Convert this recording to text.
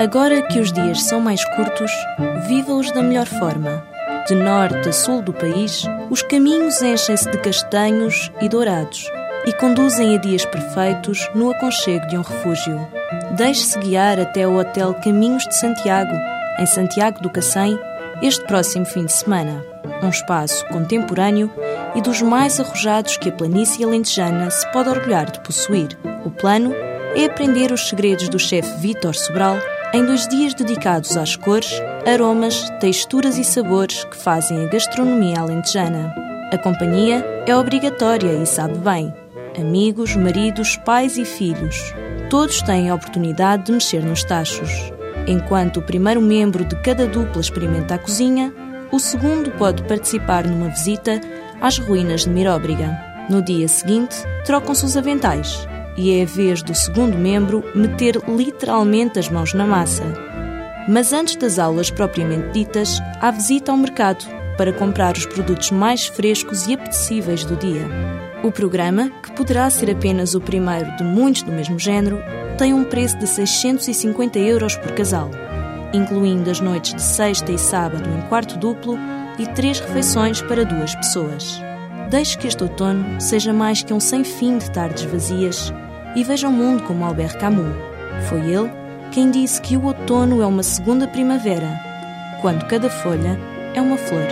Agora que os dias são mais curtos, viva-os da melhor forma. De norte a sul do país, os caminhos enchem-se de castanhos e dourados e conduzem a dias perfeitos no aconchego de um refúgio. Deixe-se guiar até o Hotel Caminhos de Santiago, em Santiago do Cacém, este próximo fim de semana. Um espaço contemporâneo e dos mais arrojados que a planície alentejana se pode orgulhar de possuir. O plano é aprender os segredos do chefe Vítor Sobral em dois dias dedicados às cores, aromas, texturas e sabores que fazem a gastronomia alentejana. A companhia é obrigatória e sabe bem. Amigos, maridos, pais e filhos, todos têm a oportunidade de mexer nos tachos. Enquanto o primeiro membro de cada dupla experimenta a cozinha, o segundo pode participar numa visita às ruínas de Miróbriga. No dia seguinte, trocam-se os aventais e é a vez do segundo membro meter literalmente as mãos na massa. Mas antes das aulas propriamente ditas, há visita ao mercado para comprar os produtos mais frescos e apetecíveis do dia. O programa, que poderá ser apenas o primeiro de muitos do mesmo género, tem um preço de 650 euros por casal, incluindo as noites de sexta e sábado em quarto duplo e três refeições para duas pessoas. Deixe que este outono seja mais que um sem fim de tardes vazias e veja o mundo como Albert Camus. Foi ele quem disse que o outono é uma segunda primavera, quando cada folha é uma flor.